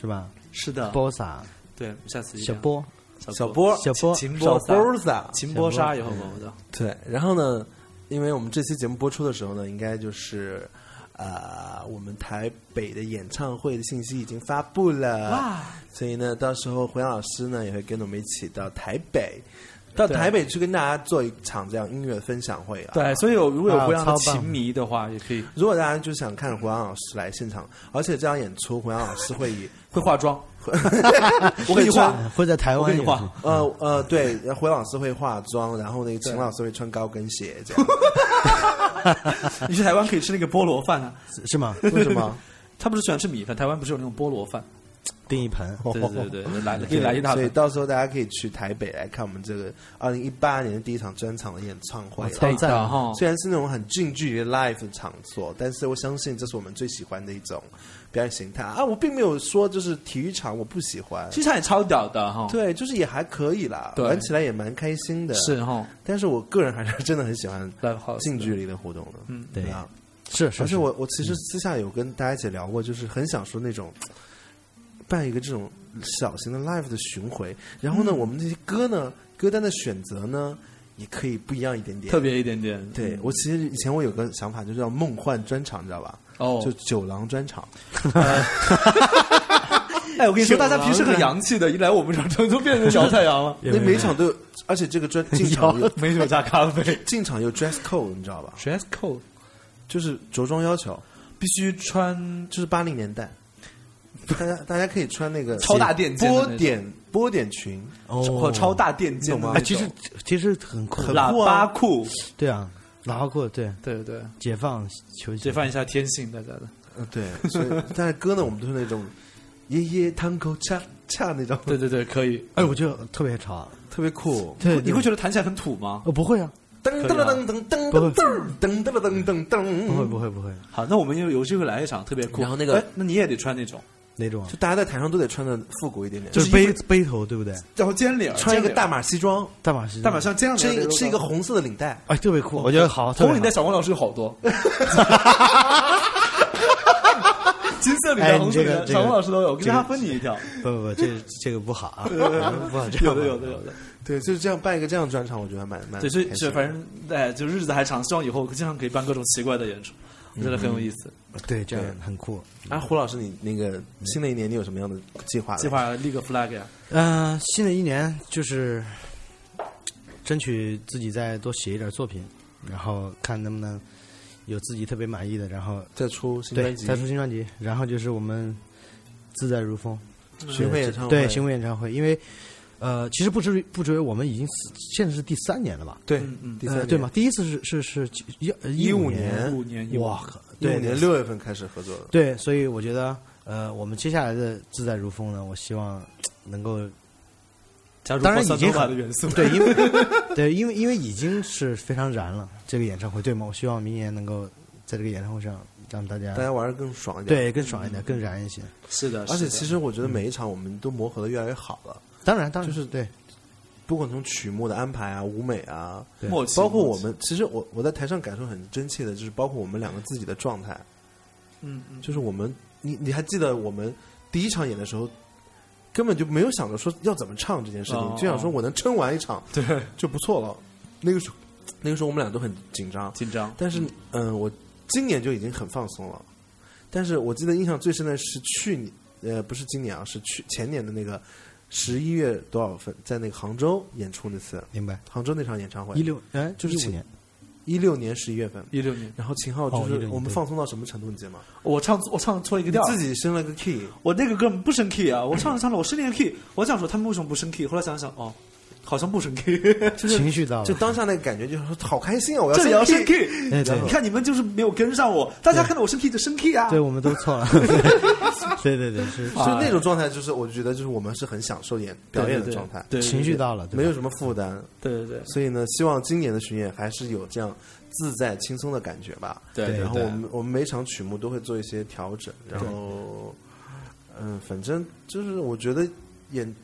是吧？是的，波萨对，下次小波，小波。小波。小秦波。撒波。撒。秦波沙以后我的对，然后呢，因为我们这期节目播出的时候呢，应该就是呃，我们台北的演唱会的信息已经发布了，哇，所以呢，到时候胡杨老师呢也会跟我们一起到台北，到台北去跟大家做一场这样音乐分享会啊。对，所以有如果有啊胡杨的情迷的话，也可以。如果大家就想看胡杨老师来现场，而且这场演出胡杨老师会以会化妆，我给你画，会在台湾给你画呃呃对，胡杨老师会化妆，然后那个秦老师会穿高跟鞋，这样。你去台湾可以吃那个菠萝饭啊，是吗？为什么？他不是喜欢吃米饭，台湾不是有那种菠萝饭？订一盆，对对对 对，来了可以来一大所以。到时候大家可以去台北来看我们这个二零一八年的第一场专场的演唱会。超赞啊哈！虽然是那种很近距离的 live 的场所，但是我相信这是我们最喜欢的一种表演形态啊！我并没有说就是体育场我不喜欢，其实也超屌的哈。对，就是也还可以啦，玩起来也蛮开心的。，是哈但是我个人还是真的很喜欢近距离的活动的。嗯对啊，是是是，而且我我其实私下有跟大家一起聊过，就是很想说那种办一个这种小型的 live 的巡回，然后呢，我们这些歌呢，歌单的选择呢，也可以不一样一点点。特别一点点。对我其实以前我有个想法，就叫梦幻专场，你知道吧？哦就，酒廊专场。哎，我跟你说，大家平时很洋气的，一来我们这儿就变成小太阳了。那每场都有，而且这个专进场有 美酒加咖啡进场有 dress code，你知道吧？，dress code 就是着装要求，必须穿就是八零年代，大家大家可以穿那个超大垫波点波点裙，哦。或超大垫肩吗其实其实很酷，很喇叭裤，对啊，喇叭裤，对，对对。对，解放球鞋，解放一下天性，大家的。嗯，对，所以但是歌呢，我们都是那种爷爷堂口恰恰那种，对对对，可以。哎，我觉得特别潮，特别酷。对，你会觉得弹起来很土吗？呃不会啊，噔噔噔噔噔噔。噔噔噔噔噔噔，不会不会不会，好，那我们有有机会来一场，特别酷。然后那个哎那你也得穿那种，哪种啊就？大家在台上都得穿的复古一点点，就是背背头对不对？然后尖领，穿一个大码西装，大码西装大码像这样的是一个是一个红色的领带，哎，特别酷，我觉得好，红领带，小王老师有好多。金色领带、哎红色领带，小王老师都有，我跟这个他分你一条。不不不，这这个不好啊，不好，有的，有的，有的。对，就是这样办一个这样的专场，我觉得还蛮蛮对，所以开心的是反正哎，就日子还长，希望以后经常可以办各种奇怪的演出，我觉得很有意思。对，这样很酷。啊，胡老师，你那个新的一年你有什么样的计划？计划立个 flag 呀，嗯，新的一年就是争取自己再多写一点作品，然后看能不能有自己特别满意的，然后再出新专辑，再出新专辑，然后就是我们自在如风巡回演唱会，对巡回演唱会，因为呃，其实不止不止我们已经现在是第三年了吧？对嗯嗯第三年呃对吗？？第一次是是是一15五年五年哇靠，一五年六月份开始合作的，对，所以我觉得呃，我们接下来的自在如风呢，我希望能够加入当然已经很的元素。对，因为对，因为因为已经是非常燃了这个演唱会，对吗？我希望明年能够在这个演唱会上让大家大家玩的更爽一点。对更爽一点，更燃一些。是的，而且其实我觉得每一场我们都磨合的越来越好了，当然，当然就是对不管从曲目的安排啊、舞美啊，默契，包括我，们，其实我我在台上感受很真切的，就是包括我们两个自己的状态，嗯嗯，就是我们，你你还记得我们第一场演的时候，根本就没有想着说要怎么唱这件事情，哦就想说我能撑完一场对，就不错了。那个时候，那个时候我们俩都很紧张，紧张，但是嗯、我今年就已经很放松了。但是我记得印象最深的是去年，呃，不是今年啊，是去前年的那个十一月多少份，在那个杭州演出那次，明白。杭州那场演唱会。一，六哎，就是15年，一六年十一月份。一六年，然后秦昊哦16就是我们放松到什么程度，你记得吗？我唱我唱错一个调，自己升了个 key，我那个歌不升 key 啊，我唱着唱着我升了个 key，我想说他们为什么不升 key？后来想想哦，好像不升 key，情绪到了，就当下那个感觉就是说好开心啊！我要这里要升升 key，对对。你看你们就是没有跟上我，大家看到我升 key 就升 key 啊，对我们都错了。对。对。对，是 就那种状态，就是我觉得就是我们是很享受演表演的状态，对，情绪，到了，对没有什么负担。对对对。所以呢，希望今年的巡演还是有这样自在轻松的感觉吧。对对然后我们我们每场曲目都会做一些调整，然后嗯，反正就是我觉得演。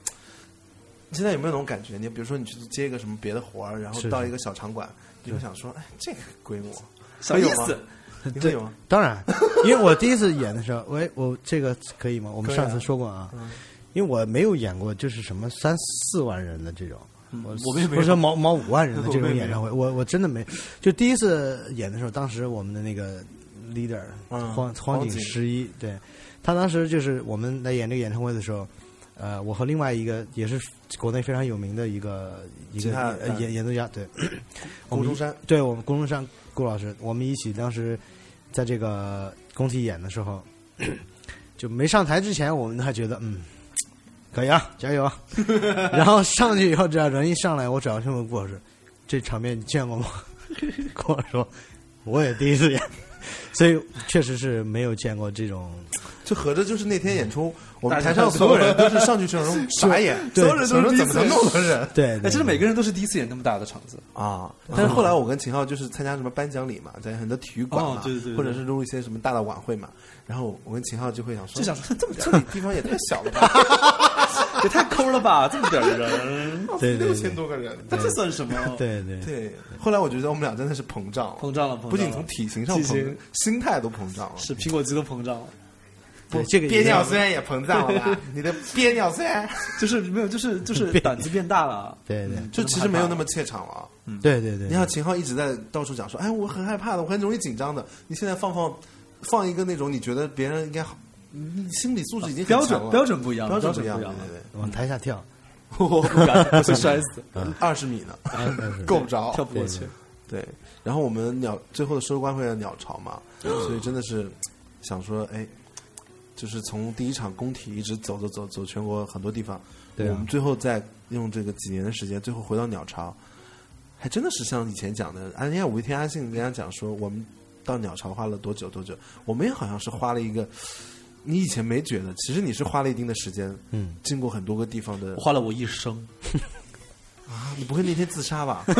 你现在有没有那种感觉？你比如说你去接一个什么别的活儿，然后到一个小场馆，你会想说，哎，这个规模，啥意会有吗？思？你会有吗？当然，因为我第一次演的时候，喂，我这个可以吗？我们上次说过啊，嗯。因为我没有演过就是什么三四万人的这种，我我们也没有。或者说毛毛五万人的这种 演唱会，我我真的没，就第一次演的时候，当时我们的那个 leader 嗯。荒荒井井。十一，对。他当时就是我们来演这个演唱会的时候，呃，我和另外一个也是国内非常有名的一个一个呃演演奏家，对，我们一顾中山，对我们龚中山顾老师，我们一起当时在这个工体演的时候，就没上台之前，我们还觉得嗯，可以啊，加油啊。然后上去以后，只要人一上来，我只要就问顾老师，这场面你见过吗？顾老师说，我也第一次演。所以确实是没有见过这种，就合着就是那天演出，我们台上所有人都是上去这种 傻眼，对所有人都是怎么能那么多人哎，对对真的每个人都是第一次演那么大的场子，啊？但是后来我跟秦昊就是参加什么颁奖礼嘛，在很多体育馆对对或者是录一些什么大的晚会嘛，然后我跟秦昊就会想说，就想说这么这里地方也太小了吧，也太抠了吧，这么点人，六对对对千多个人，那这算什么？对对对。后来我觉得我们俩真的是膨胀了，膨胀了，膨胀了不仅从体型上膨胀，心态都膨胀了。是苹果肌都膨胀了，对，这个憋尿虽然也膨胀了吧？你的憋尿虽然，就是没有，就是就是 胆子变大了。对对就其实没有那么怯场了。对对对，你看秦昊一直在到处讲说，哎，我很害怕的，我很容易紧张的。你现在放放放一个那种你觉得别人应该好，你心理素质已经很标强了准标准不一样，标准不不一样，了对。对往台下跳，我不敢，我会摔死，对，二十米呢，啊够不着，跳不过去。对，然后我们鸟最后的收官会在鸟巢嘛，所以真的是想说，哎，就是从第一场工体一直走走走走全国很多地方，对啊。我们最后再用这个几年的时间，最后回到鸟巢，还真的是像以前讲的，啊，人家五月天阿信跟人家讲说，我们到鸟巢花了多久多久，我们也好像是花了一个。你以前没觉得，其实你是花了一定的时间，嗯，经过很多个地方的花了我一生，啊，你不会那天自杀吧？不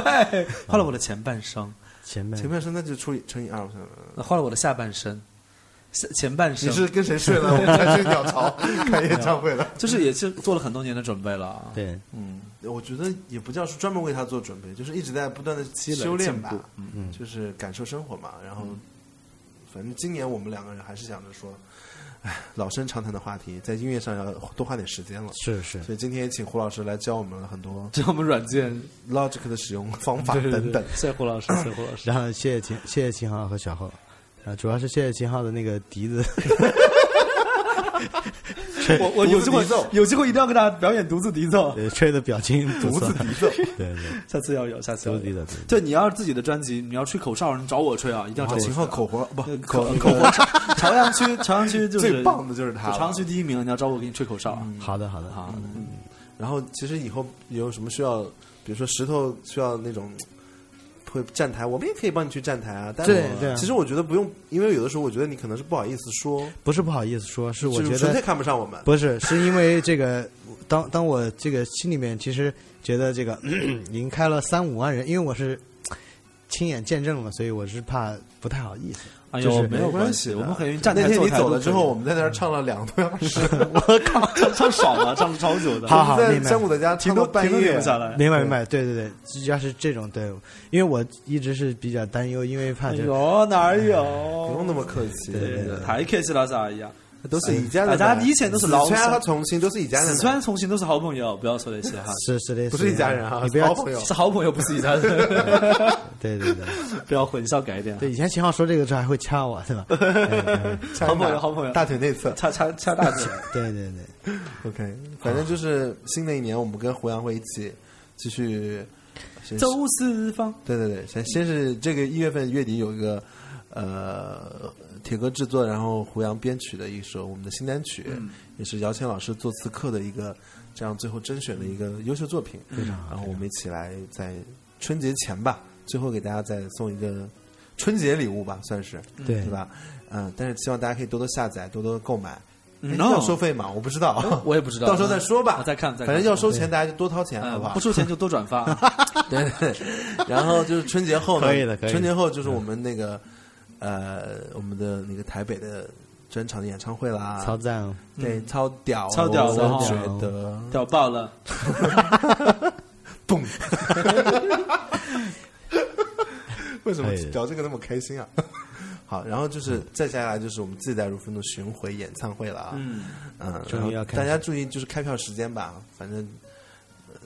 会，花了我的前半生，前半生。那就除以乘以二，那花了我的下半生，下前半生你是跟谁睡了？我们才去鸟巢 看演唱会了。就是也是做了很多年的准备了。对嗯，我觉得也不叫是专门为他做准备，就是一直在不断的积累修炼吧进步。嗯就是感受生活嘛。然后，反正今年我们两个人还是想着说，哎，老生常谈的话题，在音乐上要多花点时间了。是是，所以今天也请胡老师来教我们了很多教我们软件 Logic 的使用方法等等。谢谢胡老师，谢谢胡老师。然后谢谢秦谢谢秦昊和小浩，啊，主要是谢谢秦昊的那个笛子，我我有机会独自笛奏。有机会一定要跟大家表演独自笛奏，对吹的表情独自，笛奏，对对，下次要有，下次要有。独笛的，对，你要是自己的专辑，你要吹口哨，你找我吹啊，一定要找。秦昊口活不呃口口口活，朝阳区朝阳区就是最棒的就是他朝阳区第一名，你要找我给你吹口哨啊。好的好的，好，然后其实以后有什么需要，比如说石头需要那种会站台，我们也可以帮你去站台啊。但对对啊其实我觉得不用，因为有的时候我觉得你可能是不好意思说，不是不好意思说，是我觉就是纯粹看不上我们。不是，是因为这个，当当我这个心里面其实觉得这个 已经开了三五万人，因为我是亲眼见证了，所以我是怕不太好意思。哎呦，就是没有关系，我们可以站台那天你走了之后，我们在那儿唱了两个多小时，我靠，唱唱爽了，唱了超久的。好好在山谷的家唱到半停都停夜下来。明白明白，对对对，要是这种对，因为我一直是比较担忧，因为怕就哎呦，哪儿有？不用那么客气，对对对太客气了，啥呀？都是一家人。大家以前都是老四川和重庆都是一家人，四川、重庆都是好朋友，不要说那些哈，是是的，不是一家人哈，你不要好朋友。是好朋友，不是一家人，对对对不要混淆概念。对，以前秦昊说这个时候还会掐我，对吧？好朋友，好朋友，大腿内侧。掐掐掐大腿。对对对，OK，反正就是新的一年，我们跟胡杨会一起继续。先走四方，对对对，先先是这个一月份月底有一个呃铁哥制作，然后胡杨编曲的一首我们的新单曲，也是姚谦老师做词课的一个这样最后甄选的一个优秀作品。然后我们一起来在春节前吧，最后给大家再送一个春节礼物吧，算是对对吧？嗯，但是希望大家可以多多下载，多多购买。哎 No 要收费吗？我不知道，我也不知道，到时候再说吧。再看，再看反正要收钱，大家就多掏钱，好嗯不好？不收钱就多转发。对然后就是春节后呢，可以的可以春节后就是我们那个呃，我们的那个台北的专场的演唱会啦，超赞哦，对，超屌哦，超屌的。我哦觉得。屌爆了！嘣，为什么聊这个那么开心啊？好，然后就是再下来就是我们自在如风的巡回演唱会了啊，嗯，嗯，终于要开大家注意，就是开票时间吧。反正、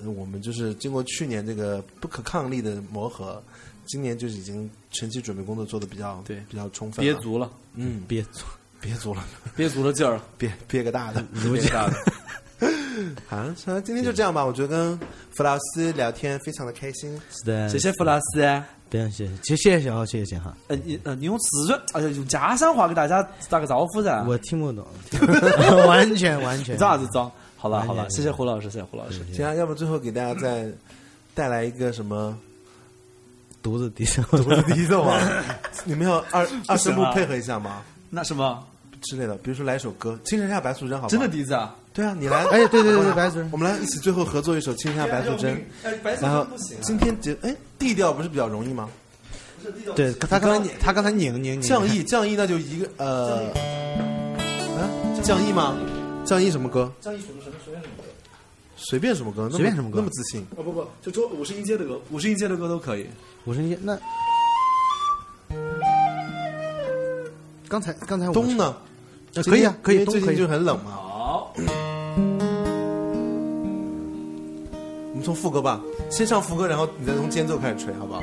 呃我们就是经过去年这个不可抗力的磨合，今年就是已经前期准备工作做的比较对比较充分，憋足了，嗯，憋足，憋足了，憋足了劲儿，憋憋个大的。憋大的。好，那今天就这样吧。我觉得跟弗老师聊天非常的开心。是的，谢谢弗拉斯。不用谢谢，其实谢谢小浩，谢谢小浩，呃，你呃，你用四川，哎呀，用家乡话给大家打个招呼噻。我听不懂，完全完全你装啥子装？好了好了，谢谢胡老师，谢谢胡老师。行啊，要不最后给大家再带来一个什么独自笛奏，独自笛奏啊，你们要二二声部不行啊配合一下吗？那什么之类的，比如说来一首歌《青城下白素贞》，好不好？真的笛子啊？对啊，你来，哎，对对对对，白素贞，我们来一起最后合作一首《青城下白素贞》，然后今天节哎 D 调不是比较容易吗？对他刚才拧他刚才拧拧拧降 E 降 E 那就一个呃，啊降 E 吗？降 E 什么歌？降 E 什么什么随便什么歌？随便什么歌？随便什么歌那么自信？哦不不，就说五十音阶的歌，五十音阶的歌都可以。五十音阶那。刚才刚才我冬呢？呃可以啊，可以，最近冬可以就很冷嘛。好，我们从副歌吧，先上副歌，然后你再从间奏开始吹，好不好？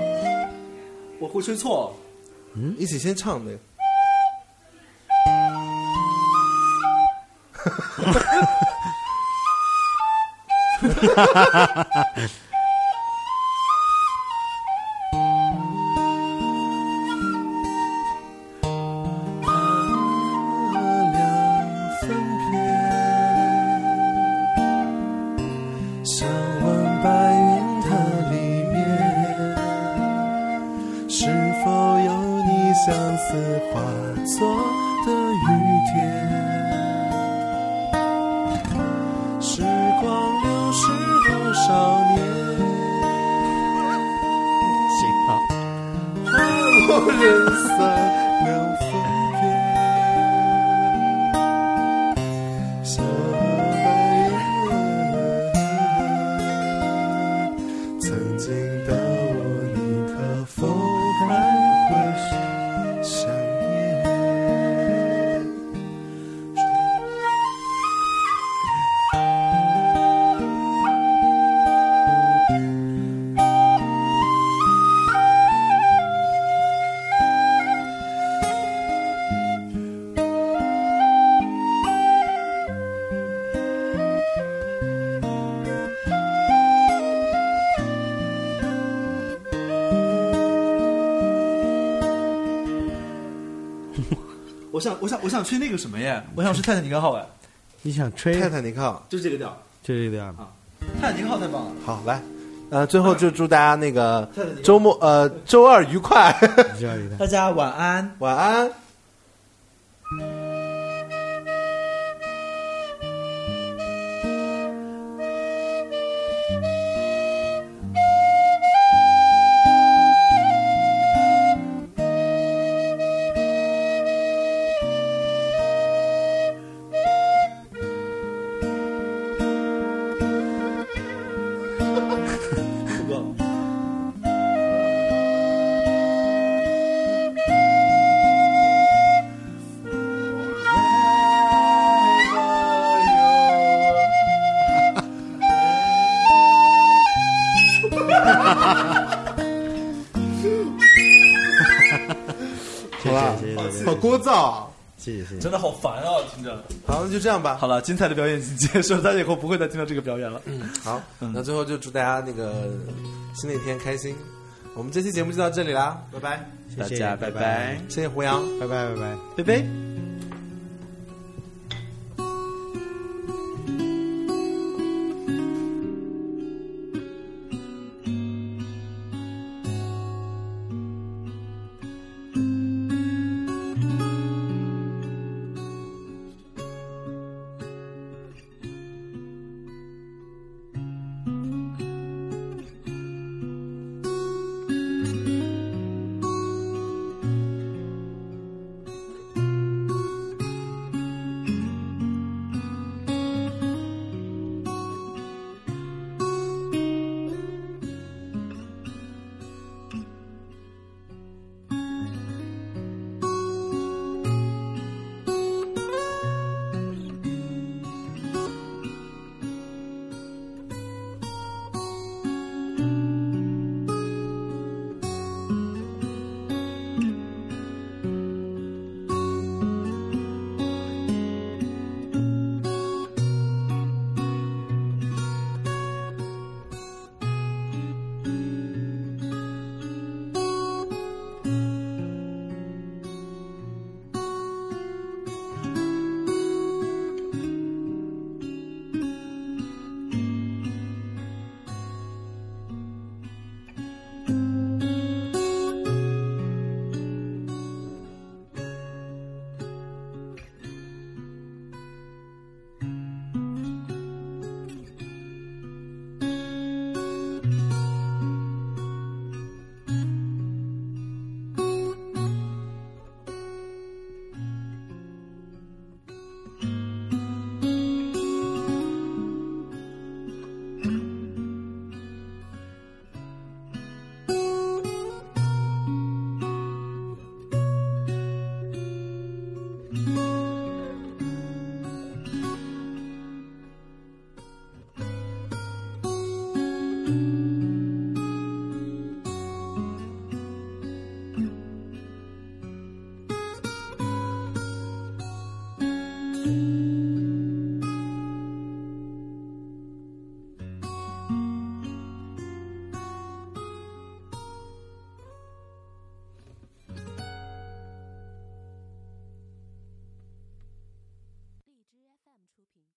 我会吹错。嗯一起先唱那个。哈哈哈哈哈想，我想，吹那个什么耶？我想吹泰坦尼克号哎，你想吹泰坦尼克号，就是这个调。就这个调啊。泰坦尼克号太棒了。好来，呃，最后就祝大家那个周末呃周二愉快，大家晚安。晚安。谢谢谢谢。真的好烦啊，听着。好，那就这样吧。好了，精彩的表演已经结束，大家以后不会再听到这个表演了。嗯好，那最后就祝大家那个新的一天开心。我们这期节目就到这里啦，拜拜，谢谢大家拜拜谢谢胡杨。拜拜拜拜。拜拜。